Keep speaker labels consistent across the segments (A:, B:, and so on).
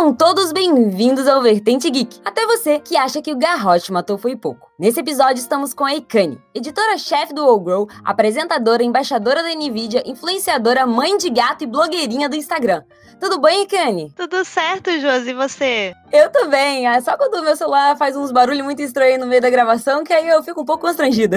A: Sejam todos bem-vindos ao Vertente Geek. Até você que acha que o garrote matou foi pouco. Nesse episódio estamos com a Ikane, editora-chefe do Grow, apresentadora, embaixadora da Nvidia, influenciadora, mãe de gato e blogueirinha do Instagram. Tudo bem, Ikane?
B: Tudo certo, Josi, e você?
A: Eu tô bem, é só quando o meu celular faz uns barulhos muito estranhos no meio da gravação que aí eu fico um pouco constrangida.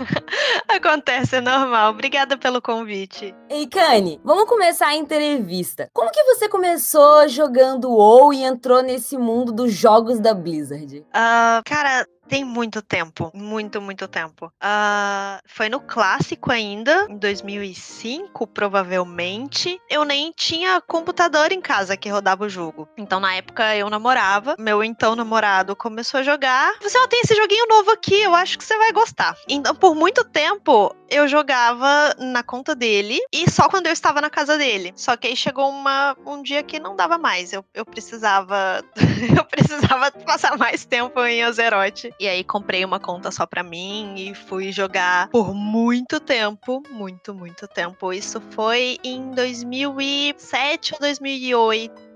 B: Acontece, é normal. Obrigada pelo convite.
A: Ikane, vamos começar a entrevista. Como que você começou jogando WoW e entrou nesse mundo dos jogos da Blizzard?
B: Uh, cara, tem muito tempo, muito, muito tempo. Uh, foi no clássico ainda, em 2005, provavelmente. Eu nem tinha computador em casa que rodava o jogo. Então, na época, eu namorava. Meu então namorado começou a jogar. Você, ó, tem esse joguinho novo aqui, eu acho que você vai gostar. Então, por muito tempo, eu jogava na conta dele e só quando eu estava na casa dele. Só que aí chegou uma, um dia que não dava mais. Eu, eu precisava. eu precisava passar mais tempo em Azeroth. E aí comprei uma conta só pra mim e fui jogar por muito tempo. Muito, muito tempo. Isso foi em 2007 ou 2008.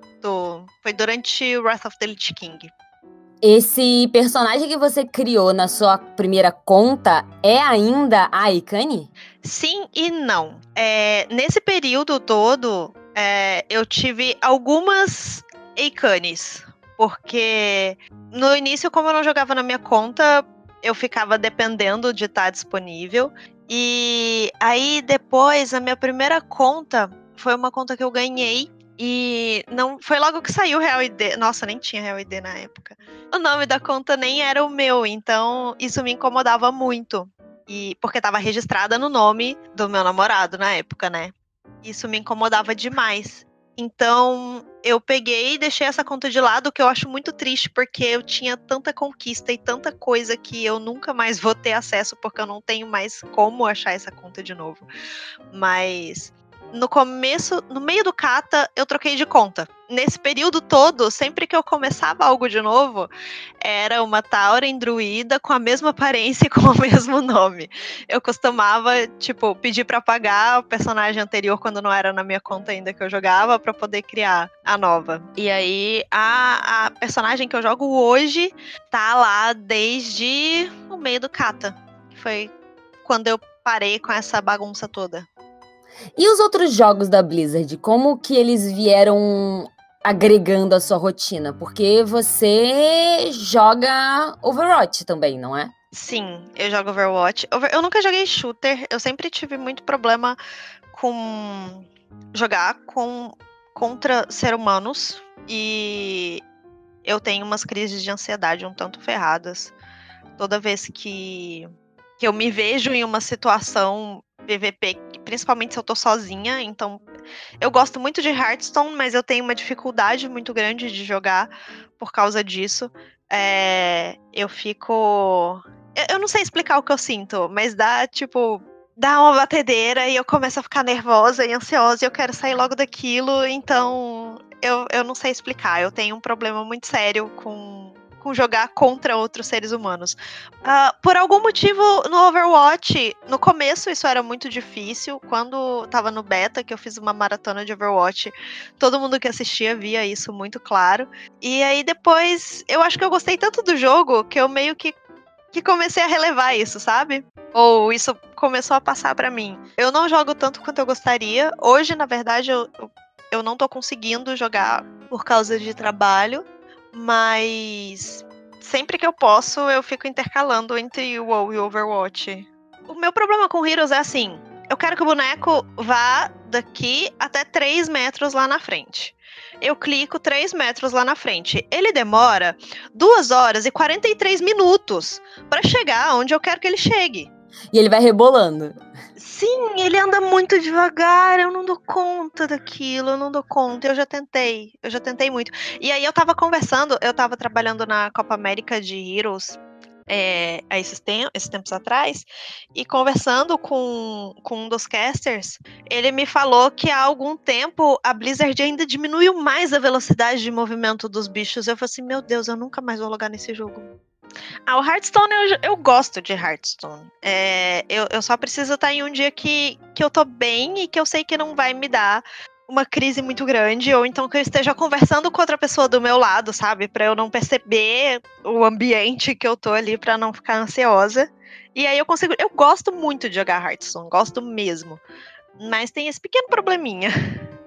B: Foi durante Wrath of the Lich King.
A: Esse personagem que você criou na sua primeira conta é ainda a Ikane?
B: Sim e não. É, nesse período todo, é, eu tive algumas Ikanes. Porque no início, como eu não jogava na minha conta, eu ficava dependendo de estar disponível. E aí depois, a minha primeira conta foi uma conta que eu ganhei e não foi logo que saiu o Real ID. Nossa, nem tinha Real ID na época. O nome da conta nem era o meu, então isso me incomodava muito. E porque estava registrada no nome do meu namorado na época, né? Isso me incomodava demais. Então, eu peguei e deixei essa conta de lado, que eu acho muito triste, porque eu tinha tanta conquista e tanta coisa que eu nunca mais vou ter acesso, porque eu não tenho mais como achar essa conta de novo. Mas no começo, no meio do kata, eu troquei de conta. Nesse período todo, sempre que eu começava algo de novo, era uma Tauren druida com a mesma aparência e com o mesmo nome. Eu costumava, tipo, pedir para pagar o personagem anterior quando não era na minha conta ainda que eu jogava para poder criar a nova. E aí a, a personagem que eu jogo hoje tá lá desde o meio do kata. Foi quando eu parei com essa bagunça toda.
A: E os outros jogos da Blizzard, como que eles vieram agregando a sua rotina? Porque você joga Overwatch também, não é?
B: Sim, eu jogo Overwatch. Eu nunca joguei shooter, eu sempre tive muito problema com jogar com contra seres humanos e eu tenho umas crises de ansiedade um tanto ferradas. Toda vez que, que eu me vejo em uma situação PVP, principalmente se eu tô sozinha. Então, eu gosto muito de Hearthstone, mas eu tenho uma dificuldade muito grande de jogar por causa disso. É, eu fico. Eu não sei explicar o que eu sinto, mas dá, tipo, dá uma batedeira e eu começo a ficar nervosa e ansiosa e eu quero sair logo daquilo. Então, eu, eu não sei explicar. Eu tenho um problema muito sério com com jogar contra outros seres humanos. Uh, por algum motivo, no Overwatch, no começo isso era muito difícil. Quando tava no beta, que eu fiz uma maratona de Overwatch, todo mundo que assistia via isso muito claro. E aí depois, eu acho que eu gostei tanto do jogo que eu meio que, que comecei a relevar isso, sabe? Ou isso começou a passar para mim. Eu não jogo tanto quanto eu gostaria. Hoje, na verdade, eu, eu não tô conseguindo jogar por causa de trabalho. Mas sempre que eu posso, eu fico intercalando entre o WoW e o Overwatch. O meu problema com Heroes é assim: eu quero que o boneco vá daqui até 3 metros lá na frente. Eu clico 3 metros lá na frente. Ele demora 2 horas e 43 minutos para chegar onde eu quero que ele chegue.
A: E ele vai rebolando.
B: Sim, ele anda muito devagar, eu não dou conta daquilo, eu não dou conta. Eu já tentei, eu já tentei muito. E aí eu tava conversando, eu tava trabalhando na Copa América de Heroes é, esses, tem esses tempos atrás, e conversando com, com um dos casters, ele me falou que há algum tempo a Blizzard ainda diminuiu mais a velocidade de movimento dos bichos. Eu falei assim, meu Deus, eu nunca mais vou logar nesse jogo. Ah, o Hearthstone eu, eu gosto de Hearthstone. É, eu, eu só preciso estar em um dia que, que eu tô bem e que eu sei que não vai me dar uma crise muito grande, ou então que eu esteja conversando com outra pessoa do meu lado, sabe? Para eu não perceber o ambiente que eu tô ali, para não ficar ansiosa. E aí eu consigo. Eu gosto muito de jogar Hearthstone, gosto mesmo. Mas tem esse pequeno probleminha.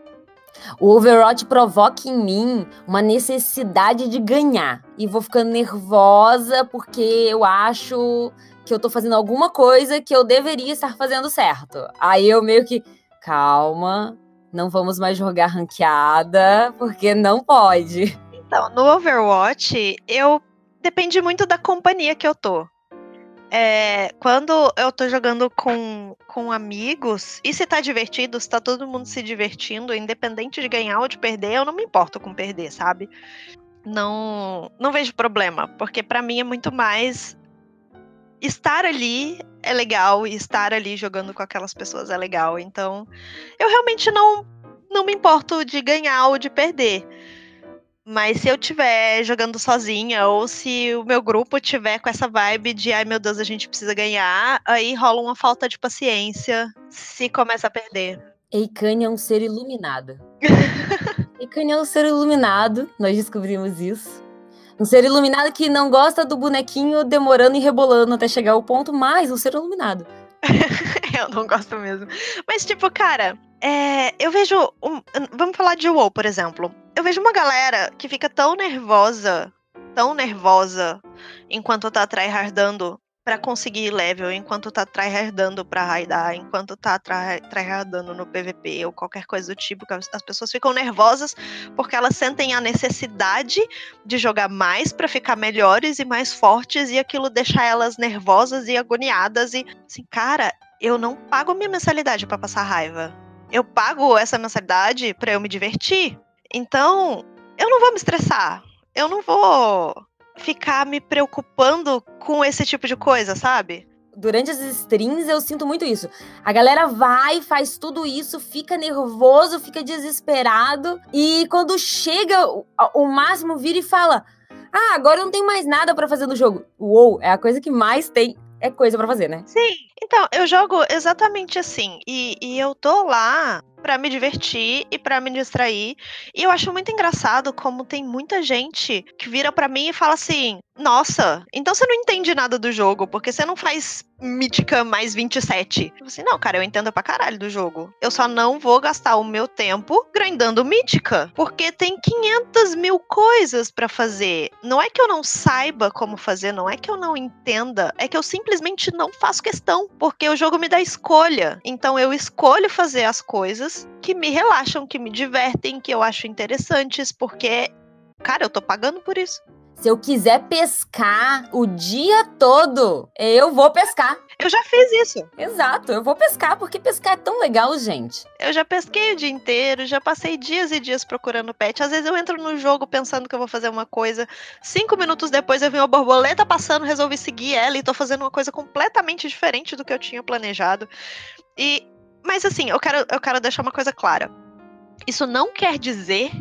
A: O Overwatch provoca em mim uma necessidade de ganhar. E vou ficando nervosa porque eu acho que eu tô fazendo alguma coisa que eu deveria estar fazendo certo. Aí eu meio que, calma, não vamos mais jogar ranqueada, porque não pode.
B: Então, no Overwatch, eu depende muito da companhia que eu tô. É, quando eu tô jogando com, com amigos, e se tá divertido, se tá todo mundo se divertindo, independente de ganhar ou de perder, eu não me importo com perder, sabe? Não, não vejo problema, porque para mim é muito mais estar ali é legal e estar ali jogando com aquelas pessoas é legal. Então, eu realmente não, não me importo de ganhar ou de perder. Mas se eu tiver jogando sozinha, ou se o meu grupo tiver com essa vibe de ai meu Deus, a gente precisa ganhar, aí rola uma falta de paciência se começa a perder.
A: Eikane é um ser iluminado. Eikane é um ser iluminado, nós descobrimos isso. Um ser iluminado que não gosta do bonequinho demorando e rebolando até chegar ao ponto, mas um ser iluminado.
B: eu não gosto mesmo. Mas, tipo, cara, é, eu vejo. Um, vamos falar de WoW, por exemplo. Eu vejo uma galera que fica tão nervosa, tão nervosa, enquanto tá tryhardando para conseguir level, enquanto tá tryhardando pra raidar, enquanto tá tryhardando no PVP ou qualquer coisa do tipo, as pessoas ficam nervosas porque elas sentem a necessidade de jogar mais para ficar melhores e mais fortes e aquilo deixa elas nervosas e agoniadas e assim, cara, eu não pago minha mensalidade para passar raiva. Eu pago essa mensalidade para eu me divertir. Então, eu não vou me estressar. Eu não vou ficar me preocupando com esse tipo de coisa, sabe?
A: Durante as streams eu sinto muito isso. A galera vai, faz tudo isso, fica nervoso, fica desesperado e quando chega o, o máximo vira e fala: "Ah, agora eu não tenho mais nada para fazer no jogo". Uou, é a coisa que mais tem é coisa para fazer, né?
B: Sim. Então, eu jogo exatamente assim. E, e eu tô lá para me divertir e para me distrair. E eu acho muito engraçado como tem muita gente que vira para mim e fala assim: "Nossa, então você não entende nada do jogo, porque você não faz Mítica mais 27". Eu assim: "Não, cara, eu entendo pra caralho do jogo. Eu só não vou gastar o meu tempo grindando Mítica, porque tem 500 mil coisas para fazer. Não é que eu não saiba como fazer, não é que eu não entenda, é que eu simplesmente não faço questão, porque o jogo me dá escolha. Então eu escolho fazer as coisas coisas que me relaxam, que me divertem, que eu acho interessantes, porque, cara, eu tô pagando por isso.
A: Se eu quiser pescar o dia todo, eu vou pescar.
B: Eu já fiz isso.
A: Exato, eu vou pescar, porque pescar é tão legal, gente.
B: Eu já pesquei o dia inteiro, já passei dias e dias procurando pet. Às vezes eu entro no jogo pensando que eu vou fazer uma coisa. Cinco minutos depois eu vi uma borboleta passando, resolvi seguir ela e tô fazendo uma coisa completamente diferente do que eu tinha planejado. E mas assim, eu quero, eu quero deixar uma coisa clara. Isso não quer dizer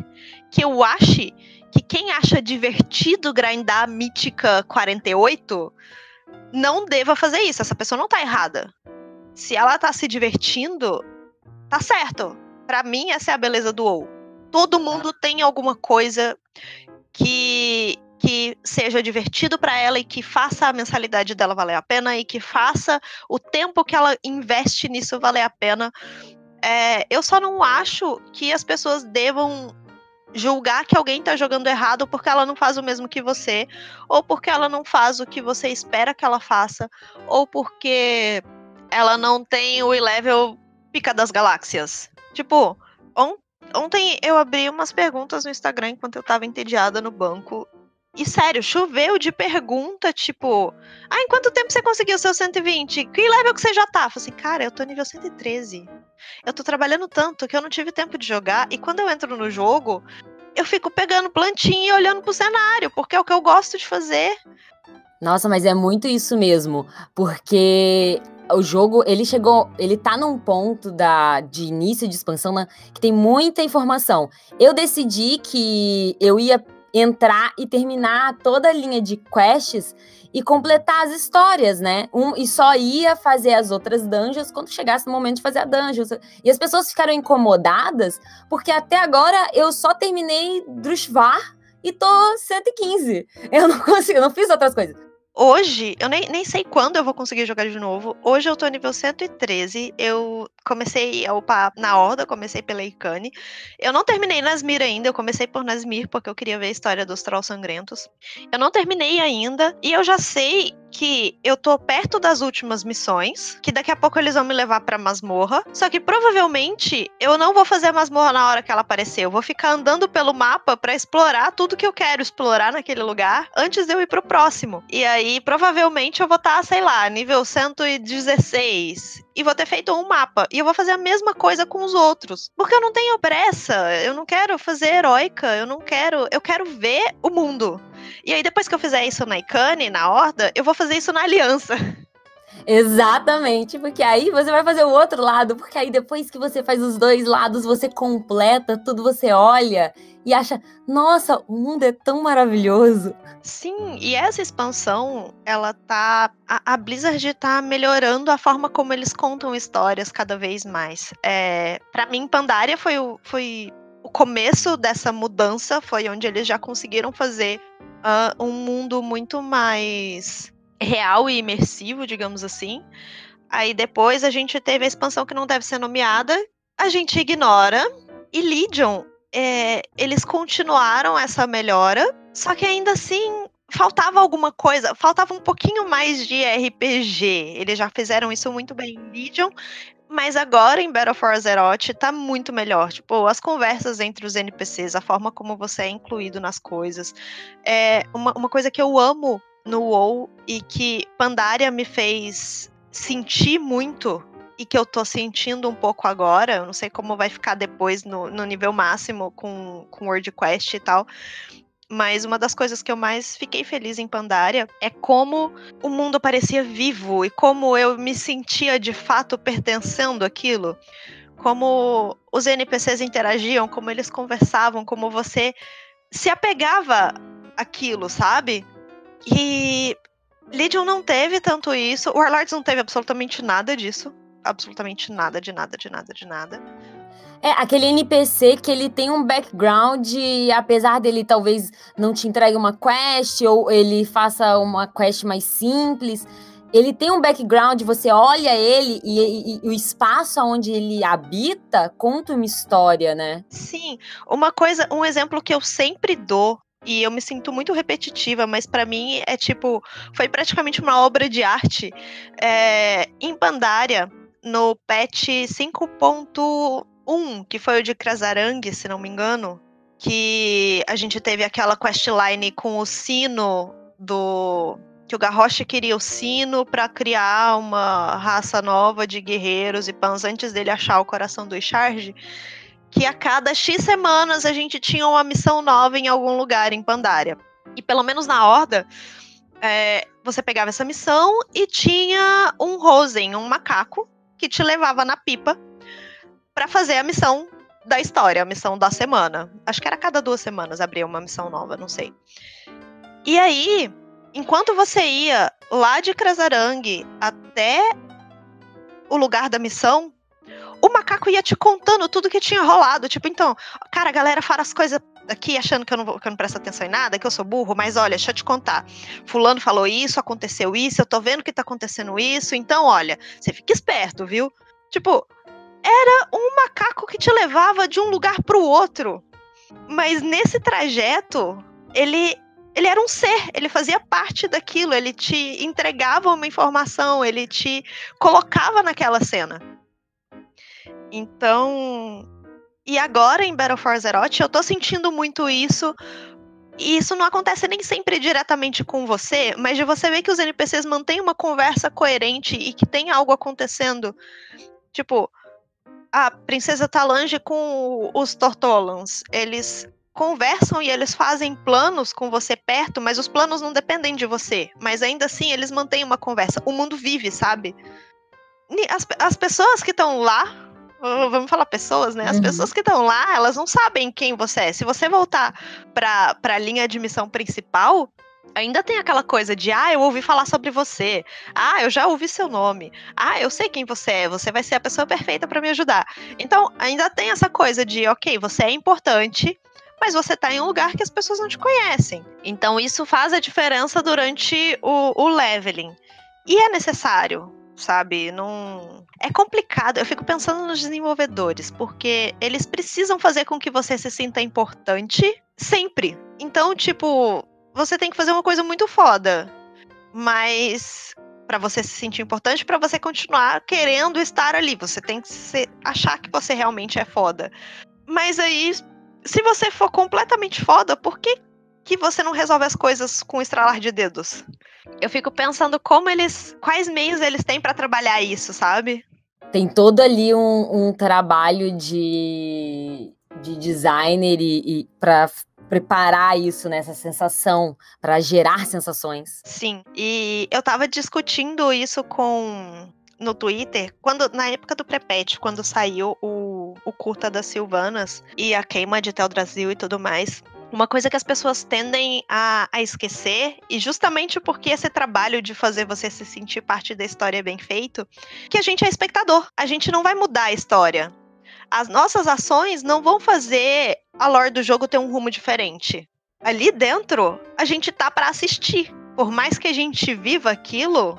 B: que eu ache que quem acha divertido grindar Mítica 48 não deva fazer isso. Essa pessoa não tá errada. Se ela tá se divertindo, tá certo. Para mim, essa é a beleza do WoW. Todo mundo tem alguma coisa que que seja divertido para ela e que faça a mensalidade dela valer a pena e que faça o tempo que ela investe nisso valer a pena. É, eu só não acho que as pessoas devam julgar que alguém tá jogando errado porque ela não faz o mesmo que você, ou porque ela não faz o que você espera que ela faça, ou porque ela não tem o level pica das galáxias. Tipo, on ontem eu abri umas perguntas no Instagram enquanto eu tava entediada no banco e sério, choveu de pergunta, tipo, ah, em quanto tempo você conseguiu seu 120? Que level que você já tá? Falei assim, cara, eu tô nível 113. Eu tô trabalhando tanto que eu não tive tempo de jogar. E quando eu entro no jogo, eu fico pegando plantinha e olhando pro cenário, porque é o que eu gosto de fazer.
A: Nossa, mas é muito isso mesmo, porque o jogo, ele chegou, ele tá num ponto da, de início de expansão né, que tem muita informação. Eu decidi que eu ia entrar e terminar toda a linha de quests e completar as histórias, né? Um, e só ia fazer as outras dungeons quando chegasse no momento de fazer a dungeon. E as pessoas ficaram incomodadas porque até agora eu só terminei Drushvar e tô 115. Eu não consigo, eu não fiz outras coisas.
B: Hoje, eu nem, nem sei quando eu vou conseguir jogar de novo. Hoje eu tô nível 113. Eu comecei a upar na Horda, comecei pela Icane. Eu não terminei Nasmir ainda, eu comecei por Nasmir porque eu queria ver a história dos Trolls Sangrentos. Eu não terminei ainda, e eu já sei que eu tô perto das últimas missões, que daqui a pouco eles vão me levar pra masmorra. Só que provavelmente eu não vou fazer a masmorra na hora que ela aparecer. Eu vou ficar andando pelo mapa para explorar tudo que eu quero explorar naquele lugar antes de eu ir pro próximo. E aí, provavelmente, eu vou estar, tá, sei lá, nível 116 e vou ter feito um mapa. E eu vou fazer a mesma coisa com os outros. Porque eu não tenho pressa, eu não quero fazer heróica, eu não quero. Eu quero ver o mundo. E aí, depois que eu fizer isso na Icane, na Horda, eu vou fazer isso na Aliança.
A: Exatamente, porque aí você vai fazer o outro lado, porque aí depois que você faz os dois lados, você completa tudo, você olha e acha, nossa, o mundo é tão maravilhoso.
B: Sim, e essa expansão, ela tá. A, a Blizzard tá melhorando a forma como eles contam histórias cada vez mais. É, para mim, Pandaria foi o, foi o começo dessa mudança, foi onde eles já conseguiram fazer uh, um mundo muito mais real e imersivo, digamos assim. Aí depois a gente teve a expansão que não deve ser nomeada, a gente ignora. E Legion, é, eles continuaram essa melhora, só que ainda assim faltava alguma coisa, faltava um pouquinho mais de RPG. Eles já fizeram isso muito bem em Legion, mas agora em Battle for Azeroth tá muito melhor. Tipo, as conversas entre os NPCs, a forma como você é incluído nas coisas. É uma, uma coisa que eu amo no WoW e que Pandaria me fez sentir muito e que eu tô sentindo um pouco agora, eu não sei como vai ficar depois no, no nível máximo com, com World Quest e tal, mas uma das coisas que eu mais fiquei feliz em Pandaria é como o mundo parecia vivo e como eu me sentia de fato pertencendo àquilo. Como os NPCs interagiam, como eles conversavam, como você se apegava àquilo, sabe? E Legion não teve tanto isso, o Warlords não teve absolutamente nada disso. Absolutamente nada, de nada, de nada, de nada.
A: É, aquele NPC que ele tem um background, e apesar dele talvez não te entregue uma quest, ou ele faça uma quest mais simples, ele tem um background, você olha ele e, e, e, o espaço onde ele habita conta uma história, né?
B: Sim, uma coisa, um exemplo que eu sempre dou e eu me sinto muito repetitiva, mas para mim é tipo, foi praticamente uma obra de arte. É, em Pandaria, no patch 5.1, que foi o de Krasarang, se não me engano, que a gente teve aquela questline com o sino do que o Garrosh queria o sino para criar uma raça nova de guerreiros e pans antes dele achar o coração do Charge que a cada X semanas a gente tinha uma missão nova em algum lugar em Pandaria. E pelo menos na Horda, é, você pegava essa missão e tinha um Rosen, um macaco, que te levava na pipa para fazer a missão da história, a missão da semana. Acho que era cada duas semanas abria uma missão nova, não sei. E aí, enquanto você ia lá de Krasarang até o lugar da missão, o macaco ia te contando tudo que tinha rolado. Tipo, então, cara, a galera fala as coisas aqui achando que eu, não vou, que eu não presto atenção em nada, que eu sou burro, mas olha, deixa eu te contar. Fulano falou isso, aconteceu isso, eu tô vendo que tá acontecendo isso, então olha, você fica esperto, viu? Tipo, era um macaco que te levava de um lugar pro outro. Mas nesse trajeto, ele ele era um ser, ele fazia parte daquilo, ele te entregava uma informação, ele te colocava naquela cena. Então, e agora em Battle for Azeroth, eu tô sentindo muito isso. E isso não acontece nem sempre diretamente com você, mas de você ver que os NPCs mantêm uma conversa coerente e que tem algo acontecendo. Tipo, a princesa Talange com os Tortolans, eles conversam e eles fazem planos com você perto, mas os planos não dependem de você. Mas ainda assim, eles mantêm uma conversa. O mundo vive, sabe? As, as pessoas que estão lá vamos falar pessoas, né? As uhum. pessoas que estão lá, elas não sabem quem você é. Se você voltar para a linha de missão principal, ainda tem aquela coisa de, ah, eu ouvi falar sobre você. Ah, eu já ouvi seu nome. Ah, eu sei quem você é. Você vai ser a pessoa perfeita para me ajudar. Então, ainda tem essa coisa de, ok, você é importante, mas você tá em um lugar que as pessoas não te conhecem. Então, isso faz a diferença durante o, o leveling. E é necessário, sabe? Não. É complicado. Eu fico pensando nos desenvolvedores, porque eles precisam fazer com que você se sinta importante sempre. Então, tipo, você tem que fazer uma coisa muito foda. Mas para você se sentir importante, para você continuar querendo estar ali, você tem que ser, achar que você realmente é foda. Mas aí, se você for completamente foda, por que que você não resolve as coisas com estralar de dedos? Eu fico pensando como eles, quais meios eles têm para trabalhar isso, sabe?
A: Tem todo ali um, um trabalho de, de designer e, e para preparar isso, né, sensação, para gerar sensações.
B: Sim, e eu tava discutindo isso com no Twitter, quando na época do Prepet, quando saiu o, o curta das Silvanas e a queima de Teldrassil e tudo mais. Uma coisa que as pessoas tendem a, a, esquecer, e justamente porque esse trabalho de fazer você se sentir parte da história é bem feito, que a gente é espectador. A gente não vai mudar a história as nossas ações não vão fazer a lore do jogo ter um rumo diferente. Ali dentro, a gente tá para assistir. Por mais que a gente viva aquilo,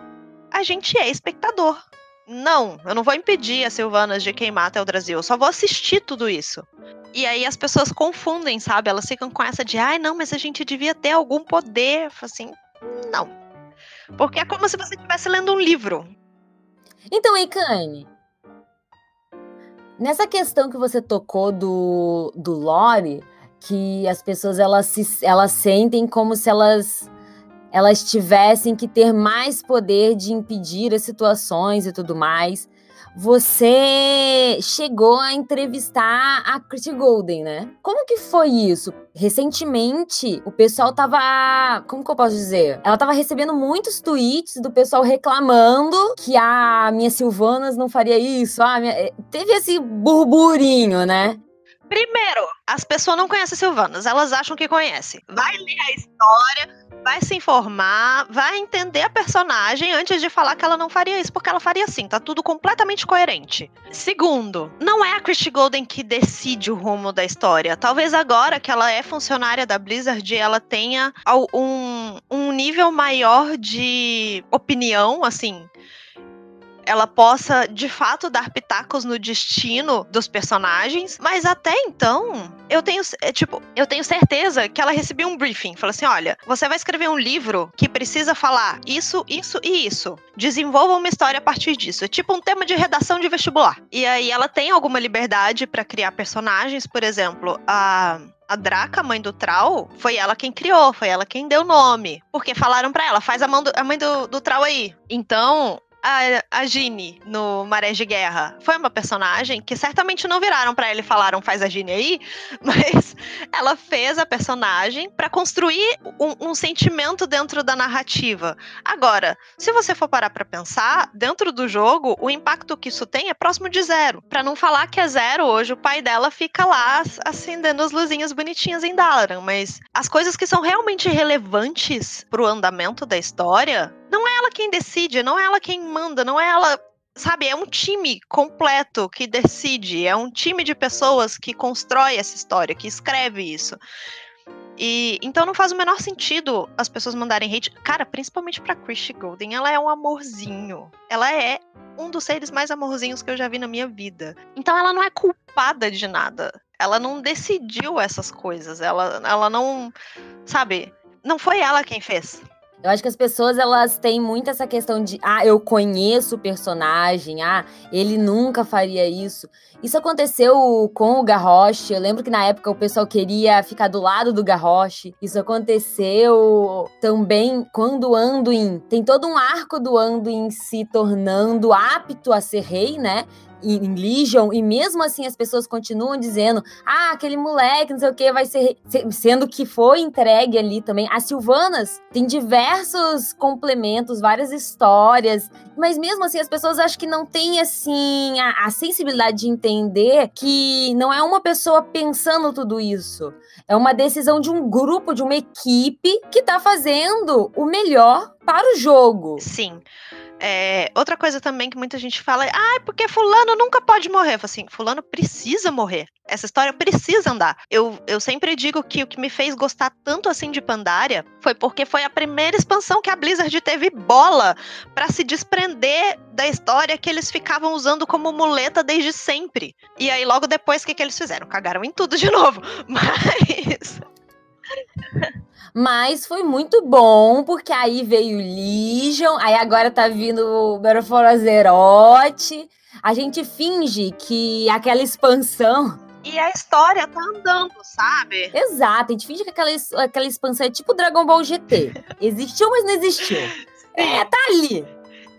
B: a gente é espectador. Não, eu não vou impedir as Silvanas de queimar até o Brasil, eu só vou assistir tudo isso. E aí as pessoas confundem, sabe? Elas ficam com essa de, ai, não, mas a gente devia ter algum poder. Assim, não. Porque é como se você estivesse lendo um livro.
A: Então, Eikane, Nessa questão que você tocou do, do lore, que as pessoas elas, se, elas sentem como se elas elas tivessem que ter mais poder de impedir as situações e tudo mais você chegou a entrevistar a Christy Golden, né? Como que foi isso? Recentemente, o pessoal tava. Como que eu posso dizer? Ela tava recebendo muitos tweets do pessoal reclamando que a minha Silvanas não faria isso. Ah, minha... Eh, teve esse burburinho, né?
B: Primeiro, as pessoas não conhecem Silvanas, elas acham que conhecem. Vai ler a história, vai se informar, vai entender a personagem antes de falar que ela não faria isso, porque ela faria assim, tá tudo completamente coerente. Segundo, não é a Christy Golden que decide o rumo da história. Talvez agora que ela é funcionária da Blizzard, ela tenha um, um nível maior de opinião, assim, ela possa de fato dar pitacos no destino dos personagens, mas até então, eu tenho, é, tipo, eu tenho certeza que ela recebeu um briefing, falou assim: "Olha, você vai escrever um livro que precisa falar isso, isso e isso. Desenvolva uma história a partir disso. É tipo um tema de redação de vestibular". E aí ela tem alguma liberdade para criar personagens, por exemplo, a a Draca, mãe do Trau, foi ela quem criou, foi ela quem deu nome. Porque falaram para ela, faz a, mão do, a mãe do, do Trau aí. Então, a, a no Marés de Guerra foi uma personagem que certamente não viraram para ela e falaram faz a Ginny aí, mas ela fez a personagem para construir um, um, sentimento dentro da narrativa. Agora, se você for parar para pensar, dentro do jogo, o impacto que isso tem é próximo de zero. Para não falar que é zero, hoje o pai dela fica lá acendendo as luzinhas bonitinhas em Dalaran, mas as coisas que são realmente relevantes pro andamento da história não é ela quem decide, não é ela quem manda, não é ela. Sabe, é um time completo que decide, é um time de pessoas que constrói essa história, que escreve isso. E então não faz o menor sentido as pessoas mandarem hate. Cara, principalmente pra Christy Golden, ela é um amorzinho. Ela é um dos seres mais amorzinhos que eu já vi na minha vida. Então ela não é culpada de nada. Ela não decidiu essas coisas. Ela, ela não. Sabe? Não foi ela quem fez.
A: Eu acho que as pessoas elas têm muito essa questão de ah, eu conheço o personagem, ah, ele nunca faria isso. Isso aconteceu com o Garrosh. Eu lembro que na época o pessoal queria ficar do lado do Garrosh. Isso aconteceu também quando o Anduin tem todo um arco do Anduin se tornando apto a ser rei, né? Legion, e mesmo assim as pessoas continuam dizendo: ah, aquele moleque, não sei o que, vai ser. Sendo que foi entregue ali também. As Silvanas tem diversos complementos, várias histórias, mas mesmo assim as pessoas acho que não têm assim a, a sensibilidade de entender que não é uma pessoa pensando tudo isso. É uma decisão de um grupo, de uma equipe que tá fazendo o melhor para o jogo.
B: Sim. É, outra coisa também que muita gente fala é, ah, porque fulano nunca pode morrer. Eu falo assim, fulano precisa morrer. Essa história precisa andar. Eu, eu sempre digo que o que me fez gostar tanto assim de Pandaria foi porque foi a primeira expansão que a Blizzard teve bola para se desprender da história que eles ficavam usando como muleta desde sempre. E aí, logo depois, o que, que eles fizeram? Cagaram em tudo de novo. Mas.
A: Mas foi muito bom, porque aí veio Legion, aí agora tá vindo o Battle Azeroth. A gente finge que aquela expansão
B: e a história tá andando, sabe?
A: Exato, a gente finge que aquela, aquela expansão é tipo Dragon Ball GT. Existiu, mas não existiu. É, tá ali.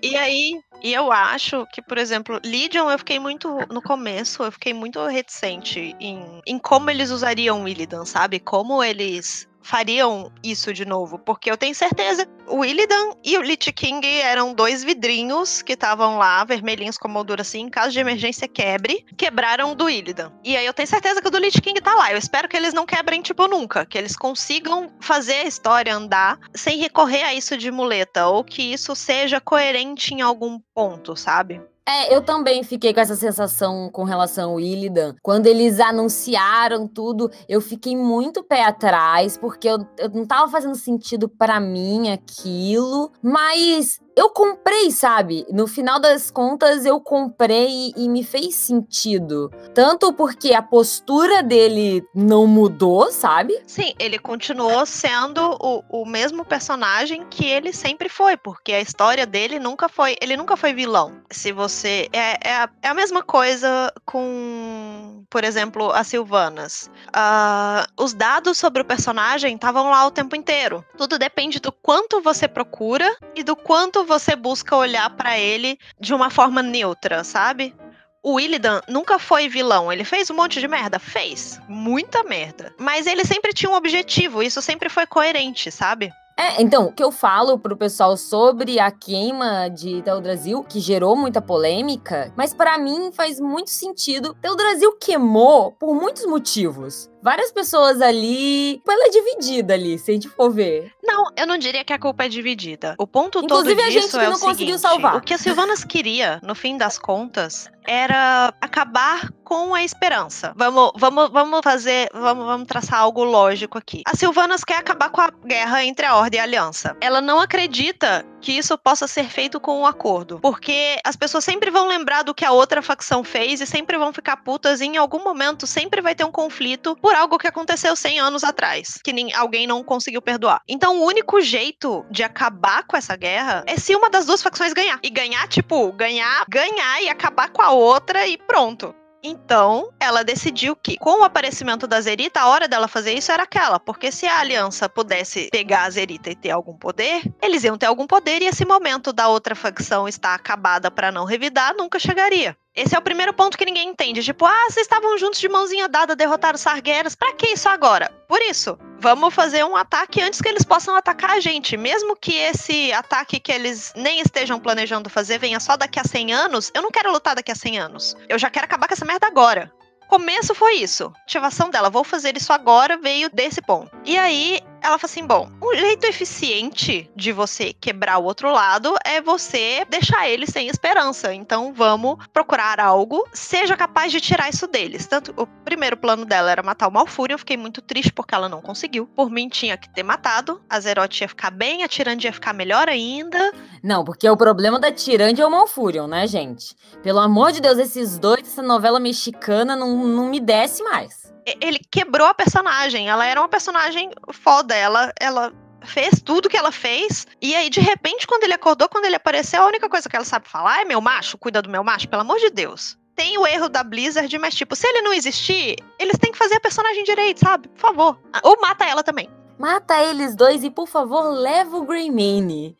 B: E aí, e eu acho que, por exemplo, Legion, eu fiquei muito. No começo, eu fiquei muito reticente em, em como eles usariam Illidan, sabe? Como eles fariam isso de novo, porque eu tenho certeza o Illidan e o Lich King eram dois vidrinhos que estavam lá, vermelhinhos com moldura assim, em caso de emergência quebre, quebraram do Illidan. E aí eu tenho certeza que o do Lich King tá lá. Eu espero que eles não quebrem tipo nunca, que eles consigam fazer a história andar sem recorrer a isso de muleta ou que isso seja coerente em algum ponto, sabe?
A: É, eu também fiquei com essa sensação com relação ao Illidan. Quando eles anunciaram tudo, eu fiquei muito pé atrás, porque eu, eu não tava fazendo sentido para mim aquilo. Mas eu comprei, sabe? No final das contas, eu comprei e, me fez sentido. Tanto porque a postura dele não mudou, sabe?
B: Sim, ele continuou sendo o, o mesmo personagem que ele sempre foi, porque a história dele nunca foi. Ele nunca foi vilão. Se você. É, é, a, é a mesma coisa com, por exemplo, as Silvanas. Uh, os dados sobre o personagem estavam lá o tempo inteiro. Tudo depende do quanto você procura e do quanto você busca olhar para ele de uma forma neutra, sabe? O Illidan nunca foi vilão. Ele fez um monte de merda? Fez. Muita merda. Mas ele sempre tinha um objetivo. Isso sempre foi coerente, sabe?
A: É, então, o que eu falo pro pessoal sobre a queima de Teldrassil, que gerou muita polêmica, mas para mim faz muito sentido. Teldrassil queimou por muitos motivos várias pessoas ali. Ela é dividida ali, se a gente for ver.
B: Não, eu não diria que a culpa é dividida. O ponto Inclusive, todo disso a gente que é não conseguiu seguinte, salvar. O que a Silvanas queria, no fim das contas, era acabar com a esperança. Vamos, vamos, vamos fazer, vamos, vamos traçar algo lógico aqui. A Silvanas quer acabar com a guerra entre a Ordem e a Aliança. Ela não acredita que isso possa ser feito com um acordo, porque as pessoas sempre vão lembrar do que a outra facção fez e sempre vão ficar putas e em algum momento sempre vai ter um conflito por algo que aconteceu 100 anos atrás, que nem, alguém não conseguiu perdoar. Então o único jeito de acabar com essa guerra é se uma das duas facções ganhar. E ganhar, tipo, ganhar, ganhar e acabar com a outra e pronto. Então, ela decidiu que, com o aparecimento da Zerita, a hora dela fazer isso era aquela, porque se a aliança pudesse pegar a Zerita e ter algum poder, eles iam ter algum poder e esse momento da outra facção estar acabada para não revidar nunca chegaria. Esse é o primeiro ponto que ninguém entende. Tipo, ah, vocês estavam juntos de mãozinha dada, derrotaram os Sargueras. Pra que isso agora? Por isso, vamos fazer um ataque antes que eles possam atacar a gente. Mesmo que esse ataque que eles nem estejam planejando fazer venha só daqui a 100 anos, eu não quero lutar daqui a 100 anos. Eu já quero acabar com essa merda agora começo foi isso. A ativação dela, vou fazer isso agora, veio desse ponto. E aí ela fala assim: bom, um jeito eficiente de você quebrar o outro lado é você deixar eles sem esperança. Então vamos procurar algo, seja capaz de tirar isso deles. Tanto o primeiro plano dela era matar o Malfúria, eu fiquei muito triste porque ela não conseguiu. Por mim tinha que ter matado, a Zerote ia ficar bem, a Tirande ia ficar melhor ainda.
A: Não, porque o problema da Tirande é o Malfurion, né, gente? Pelo amor de Deus, esses dois, essa novela mexicana não, não me desce mais
B: ele quebrou a personagem. Ela era uma personagem foda. Ela, ela fez tudo que ela fez. E aí, de repente, quando ele acordou, quando ele apareceu, a única coisa que ela sabe falar é meu macho, cuida do meu macho, pelo amor de Deus. Tem o erro da Blizzard, mas, tipo, se ele não existir, eles têm que fazer a personagem direito, sabe? Por favor. Ou mata ela também.
A: Mata eles dois e, por favor, leva o Greymane.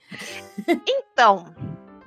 B: então,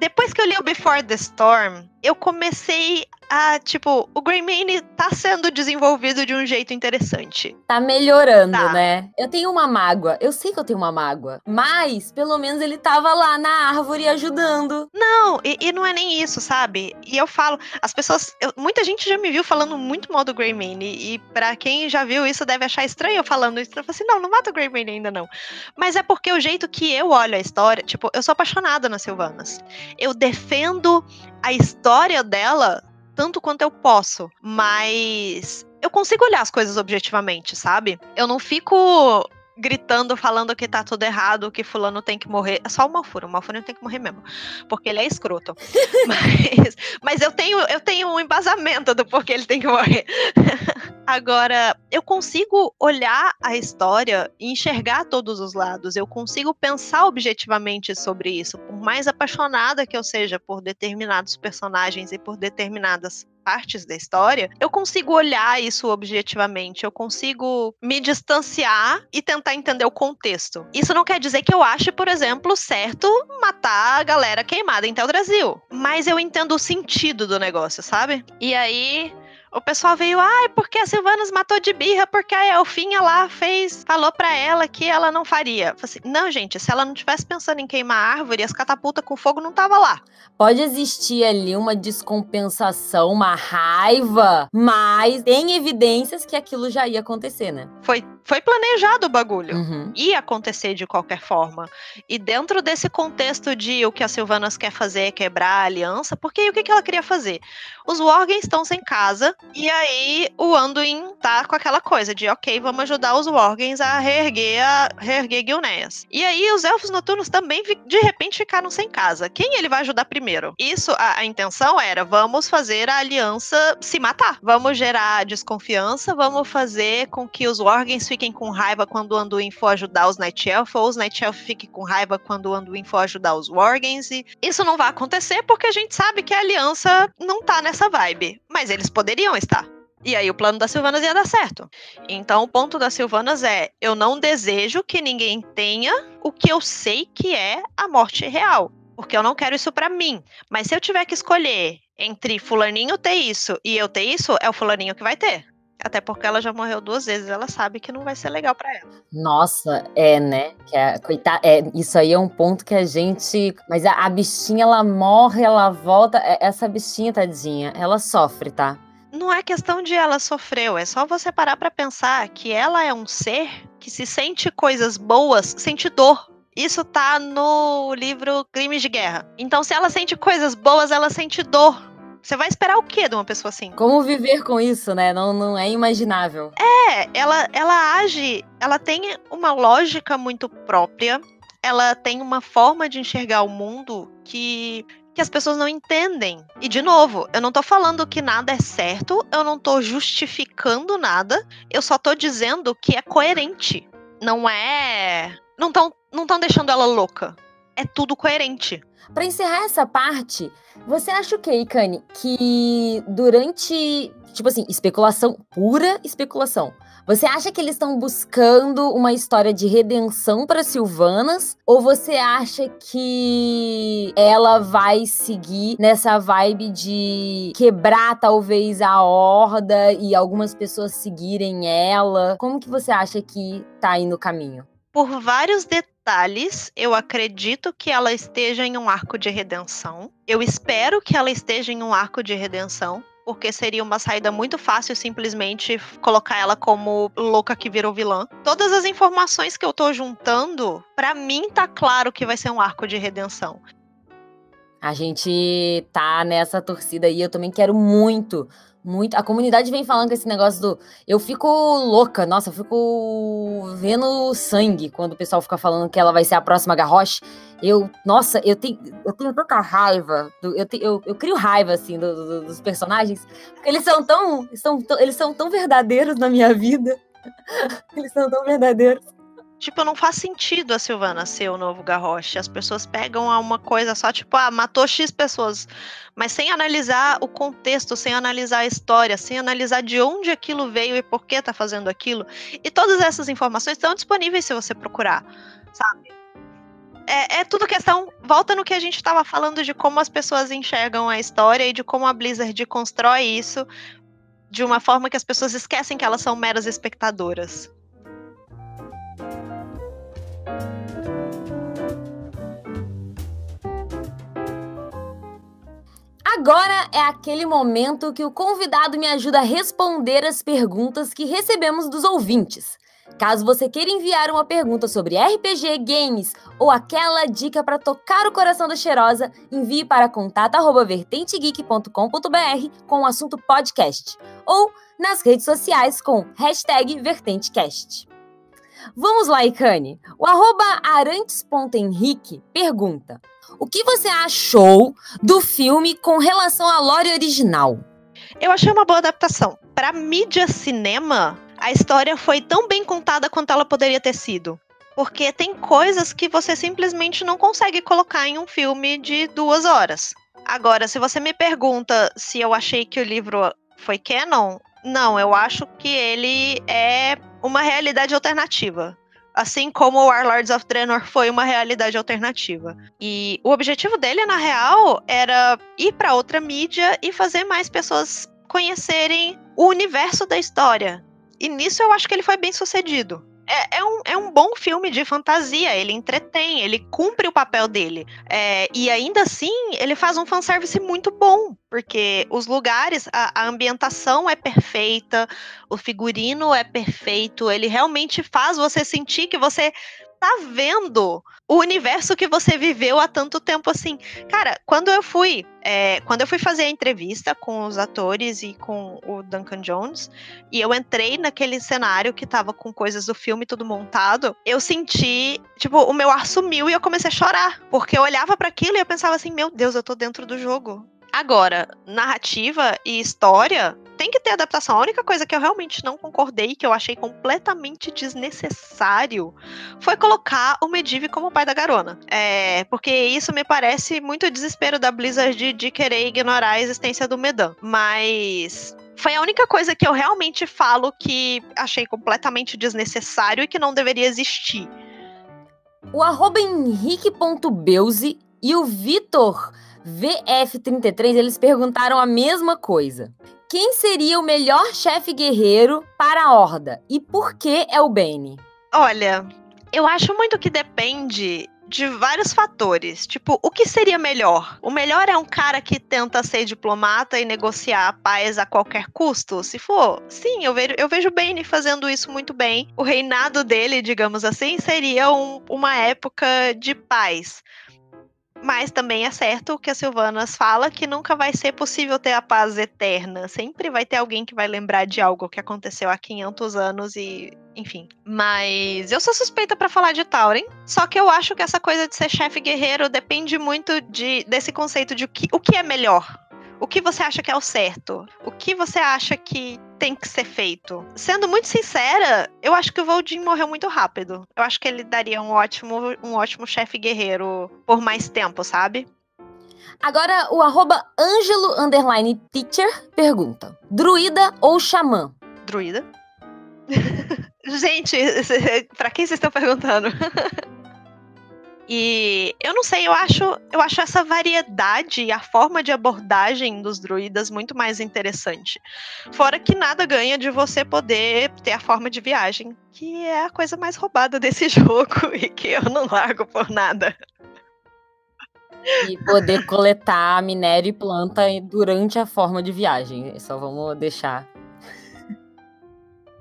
B: depois que eu li o Before the Storm, eu comecei ah, tipo, o Greymane tá sendo desenvolvido de um jeito interessante.
A: Tá melhorando, tá. né? Eu tenho uma mágoa. Eu sei que eu tenho uma mágoa. Mas, pelo menos, ele tava lá na árvore ajudando.
B: Não, e, e não é nem isso, sabe? E eu falo, as pessoas. Eu, muita gente já me viu falando muito mal do Greymane. E, e para quem já viu isso, deve achar estranho eu falando isso. Eu falo assim, não, não mata o Greymane ainda não. Mas é porque o jeito que eu olho a história, tipo, eu sou apaixonada nas Silvanas. Eu defendo a história dela tanto quanto eu posso, mas eu consigo olhar as coisas objetivamente, sabe? Eu não fico gritando, falando que tá tudo errado, que fulano tem que morrer. É só o Malfuro, o Malfuro tem que morrer mesmo, porque ele é escroto. mas, mas eu tenho eu tenho um embasamento do porquê ele tem que morrer. Agora, eu consigo olhar a história e enxergar todos os lados. Eu consigo pensar objetivamente sobre isso. Por mais apaixonada que eu seja por determinados personagens e por determinadas partes da história, eu consigo olhar isso objetivamente, eu consigo me distanciar e tentar entender o contexto. Isso não quer dizer que eu ache, por exemplo, certo matar a galera queimada em Tel Brasil, mas eu entendo o sentido do negócio, sabe? E aí o pessoal veio, ai, ah, porque a Silvanas matou de birra, porque a Elfinha lá fez, falou para ela que ela não faria. Assim, não, gente, se ela não tivesse pensando em queimar a árvore, as catapultas com fogo não tava lá.
A: Pode existir ali uma descompensação, uma raiva, mas tem evidências que aquilo já ia acontecer, né?
B: Foi, foi planejado o bagulho. Uhum. Ia acontecer de qualquer forma. E dentro desse contexto de o que a Silvanas quer fazer é quebrar a aliança, porque o que, que ela queria fazer? Os Worgens estão sem casa, e aí o Anduin tá com aquela coisa de, ok, vamos ajudar os Worgens a reerguer, a reerguer Gilneas. E aí os Elfos Noturnos também, de repente, ficaram sem casa. Quem ele vai ajudar primeiro? Isso, a, a intenção era, vamos fazer a aliança se matar. Vamos gerar desconfiança, vamos fazer com que os Worgens fiquem com raiva quando o Anduin for ajudar os Night Elf, ou os Night Elf fiquem com raiva quando o Anduin for ajudar os Worgens. E isso não vai acontecer porque a gente sabe que a aliança não tá nessa vibe. Mas eles poderiam estar. E aí o plano das Silvanas ia dar certo. Então o ponto das Silvanas é: eu não desejo que ninguém tenha o que eu sei que é a morte real. Porque eu não quero isso para mim. Mas se eu tiver que escolher entre fulaninho ter isso e eu ter isso, é o fulaninho que vai ter. Até porque ela já morreu duas vezes, ela sabe que não vai ser legal para ela.
A: Nossa, é, né? Que é, coitada, é, isso aí é um ponto que a gente. Mas a, a bichinha, ela morre, ela volta. É, essa bichinha, tadinha, ela sofre, tá?
B: não é questão de ela sofreu, é só você parar para pensar que ela é um ser que se sente coisas boas, sente dor. Isso tá no livro Crimes de Guerra. Então, se ela sente coisas boas, ela sente dor. Você vai esperar o quê de uma pessoa assim?
A: Como viver com isso, né? Não, não é imaginável.
B: É, ela, ela age, ela tem uma lógica muito própria. Ela tem uma forma de enxergar o mundo que que as pessoas não entendem. E de novo, eu não tô falando que nada é certo, eu não tô justificando nada, eu só tô dizendo que é coerente. Não é. Não estão não tão deixando ela louca. É tudo coerente.
A: Para encerrar essa parte, você acha o que, Ikane? Que durante. Tipo assim, especulação, pura especulação. Você acha que eles estão buscando uma história de redenção para Silvanas? Ou você acha que ela vai seguir nessa vibe de quebrar talvez a horda e algumas pessoas seguirem ela? Como que você acha que tá aí no caminho?
B: Por vários detalhes, eu acredito que ela esteja em um arco de redenção. Eu espero que ela esteja em um arco de redenção porque seria uma saída muito fácil simplesmente colocar ela como louca que virou vilã. Todas as informações que eu tô juntando, para mim tá claro que vai ser um arco de redenção.
A: A gente tá nessa torcida aí, eu também quero muito muito. A comunidade vem falando com esse negócio do. Eu fico louca, nossa, eu fico vendo sangue quando o pessoal fica falando que ela vai ser a próxima Garrosh. Eu, nossa, eu tenho, eu tenho tanta raiva. Do, eu, te, eu, eu crio raiva, assim, do, do, dos personagens, porque eles são tão, são, eles são tão verdadeiros na minha vida. eles são tão verdadeiros.
B: Tipo, não faz sentido a Silvana ser o novo Garrosh. As pessoas pegam uma coisa só, tipo, ah, matou X pessoas. Mas sem analisar o contexto, sem analisar a história, sem analisar de onde aquilo veio e por que tá fazendo aquilo. E todas essas informações estão disponíveis se você procurar, sabe? é, é tudo questão. Volta no que a gente estava falando de como as pessoas enxergam a história e de como a Blizzard constrói isso de uma forma que as pessoas esquecem que elas são meras espectadoras.
A: Agora é aquele momento que o convidado me ajuda a responder as perguntas que recebemos dos ouvintes. Caso você queira enviar uma pergunta sobre RPG, games ou aquela dica para tocar o coração da cheirosa, envie para contato@vertentegeek.com.br com o assunto podcast ou nas redes sociais com hashtag VertenteCast. Vamos lá, Icane. O arroba arantes.henrique pergunta: O que você achou do filme com relação à lore original?
B: Eu achei uma boa adaptação. Para mídia cinema, a história foi tão bem contada quanto ela poderia ter sido. Porque tem coisas que você simplesmente não consegue colocar em um filme de duas horas. Agora, se você me pergunta se eu achei que o livro foi canon, não, eu acho que ele é uma realidade alternativa. Assim como o Warlords of Draenor foi uma realidade alternativa. E o objetivo dele, na real, era ir para outra mídia e fazer mais pessoas conhecerem o universo da história. E nisso eu acho que ele foi bem sucedido. É, é, um, é um bom filme de fantasia, ele entretém, ele cumpre o papel dele. É, e ainda assim, ele faz um fanservice muito bom, porque os lugares, a, a ambientação é perfeita, o figurino é perfeito, ele realmente faz você sentir que você tá vendo o universo que você viveu há tanto tempo assim. Cara, quando eu fui, é, quando eu fui fazer a entrevista com os atores e com o Duncan Jones, e eu entrei naquele cenário que tava com coisas do filme tudo montado, eu senti, tipo, o meu ar sumiu e eu comecei a chorar, porque eu olhava para aquilo e eu pensava assim, meu Deus, eu tô dentro do jogo. Agora, narrativa e história tem que ter adaptação. A única coisa que eu realmente não concordei, que eu achei completamente desnecessário, foi colocar o Medivh como pai da garona. É, porque isso me parece muito desespero da Blizzard de, de querer ignorar a existência do Medan. Mas foi a única coisa que eu realmente falo que achei completamente desnecessário e que não deveria existir.
A: O arroba henrique.beuze e o Vitor VF33, eles perguntaram a mesma coisa. Quem seria o melhor chefe guerreiro para a Horda? E por que é o Bane?
B: Olha, eu acho muito que depende de vários fatores. Tipo, o que seria melhor? O melhor é um cara que tenta ser diplomata e negociar a paz a qualquer custo? Se for, sim, eu vejo, eu vejo Bane fazendo isso muito bem. O reinado dele, digamos assim, seria um, uma época de paz. Mas também é certo o que a Silvanas fala que nunca vai ser possível ter a paz eterna. Sempre vai ter alguém que vai lembrar de algo que aconteceu há 500 anos e, enfim. Mas eu sou suspeita para falar de Tauren, só que eu acho que essa coisa de ser chefe guerreiro depende muito de, desse conceito de o que, o que é melhor. O que você acha que é o certo? O que você acha que tem que ser feito? Sendo muito sincera, eu acho que o Voldin morreu muito rápido. Eu acho que ele daria um ótimo, um ótimo chefe guerreiro por mais tempo, sabe?
A: Agora, o arroba Angelo Teacher pergunta: Druida ou Xamã?
B: Druida. Gente, pra quem vocês estão perguntando? E eu não sei, eu acho, eu acho essa variedade e a forma de abordagem dos druidas muito mais interessante. Fora que nada ganha de você poder ter a forma de viagem, que é a coisa mais roubada desse jogo e que eu não largo por nada.
A: E poder coletar minério e planta durante a forma de viagem. Só vamos deixar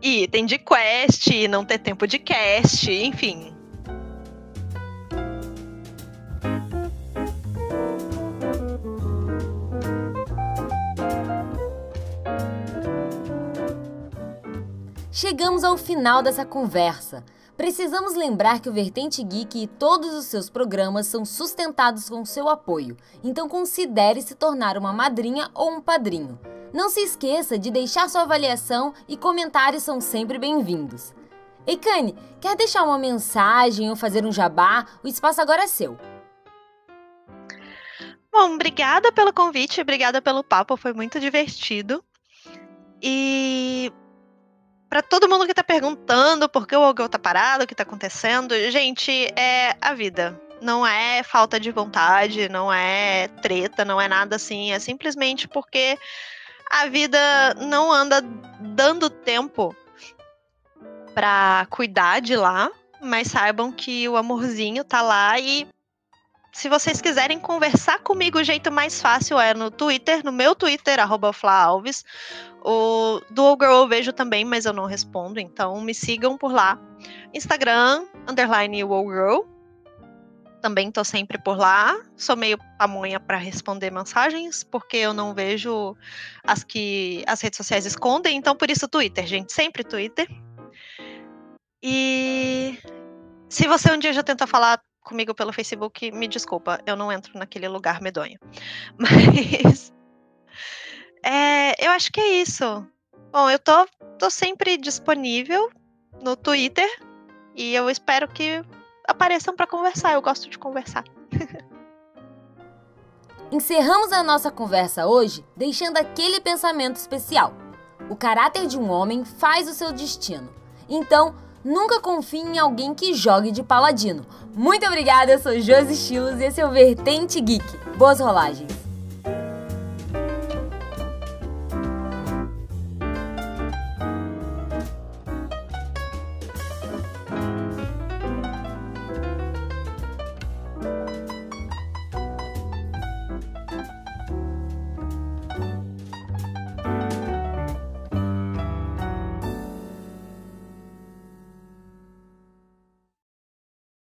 B: e tem de quest, não ter tempo de cast, enfim.
A: Chegamos ao final dessa conversa. Precisamos lembrar que o Vertente Geek e todos os seus programas são sustentados com seu apoio, então considere se tornar uma madrinha ou um padrinho. Não se esqueça de deixar sua avaliação e comentários são sempre bem-vindos. Ei, Kane, quer deixar uma mensagem ou fazer um jabá? O espaço agora é seu.
B: Bom, obrigada pelo convite, obrigada pelo papo, foi muito divertido. E para todo mundo que tá perguntando por que o Ogel tá parado, o que tá acontecendo, gente, é a vida. Não é falta de vontade, não é treta, não é nada assim. É simplesmente porque a vida não anda dando tempo para cuidar de lá, mas saibam que o amorzinho tá lá e se vocês quiserem conversar comigo, o jeito mais fácil é no Twitter, no meu Twitter, arroba Alves. O Dual Girl eu vejo também, mas eu não respondo, então me sigam por lá. Instagram, underline Girl. Também tô sempre por lá. Sou meio pamonha para responder mensagens, porque eu não vejo as que as redes sociais escondem, então por isso Twitter, gente, sempre Twitter. E se você um dia já tentou falar comigo pelo Facebook, me desculpa, eu não entro naquele lugar medonho. Mas. É, eu acho que é isso. Bom, eu tô, tô sempre disponível no Twitter e eu espero que apareçam para conversar. Eu gosto de conversar.
A: Encerramos a nossa conversa hoje deixando aquele pensamento especial. O caráter de um homem faz o seu destino. Então, nunca confie em alguém que jogue de paladino. Muito obrigada, eu sou Josi Estilos e esse é o Vertente Geek. Boas rolagens!